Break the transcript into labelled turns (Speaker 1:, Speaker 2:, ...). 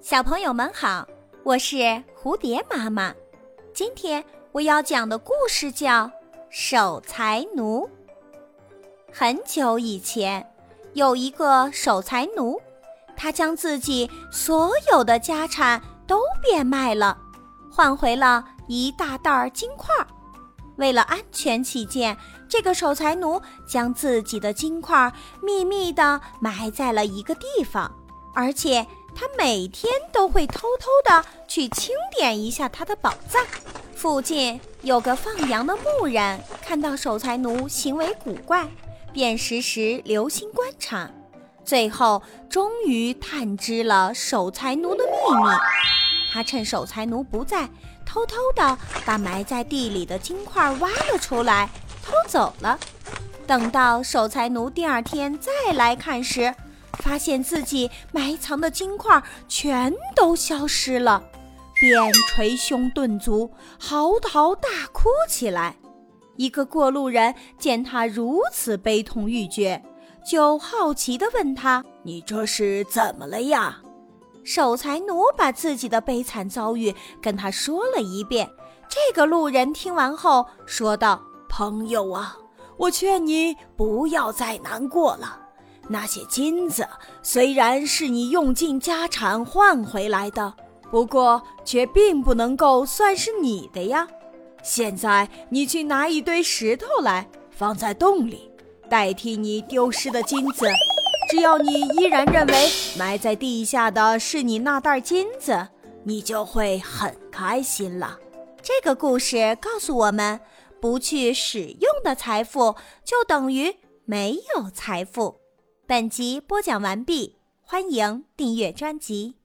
Speaker 1: 小朋友们好，我是蝴蝶妈妈。今天我要讲的故事叫《守财奴》。很久以前，有一个守财奴，他将自己所有的家产都变卖了，换回了一大袋金块。为了安全起见，这个守财奴将自己的金块秘密地埋在了一个地方，而且。他每天都会偷偷的去清点一下他的宝藏。附近有个放羊的牧人，看到守财奴行为古怪，便时时留心观察。最后，终于探知了守财奴的秘密。他趁守财奴不在，偷偷的把埋在地里的金块挖了出来，偷走了。等到守财奴第二天再来看时，发现自己埋藏的金块全都消失了，便捶胸顿足，嚎啕大哭起来。一个过路人见他如此悲痛欲绝，就好奇地问他：“
Speaker 2: 你这是怎么了呀？”
Speaker 1: 守财奴把自己的悲惨遭遇跟他说了一遍。这个路人听完后说道：“
Speaker 2: 朋友啊，我劝你不要再难过了。”那些金子虽然是你用尽家产换回来的，不过却并不能够算是你的呀。现在你去拿一堆石头来，放在洞里，代替你丢失的金子。只要你依然认为埋在地下的是你那袋金子，你就会很开心了。
Speaker 1: 这个故事告诉我们，不去使用的财富，就等于没有财富。本集播讲完毕，欢迎订阅专辑。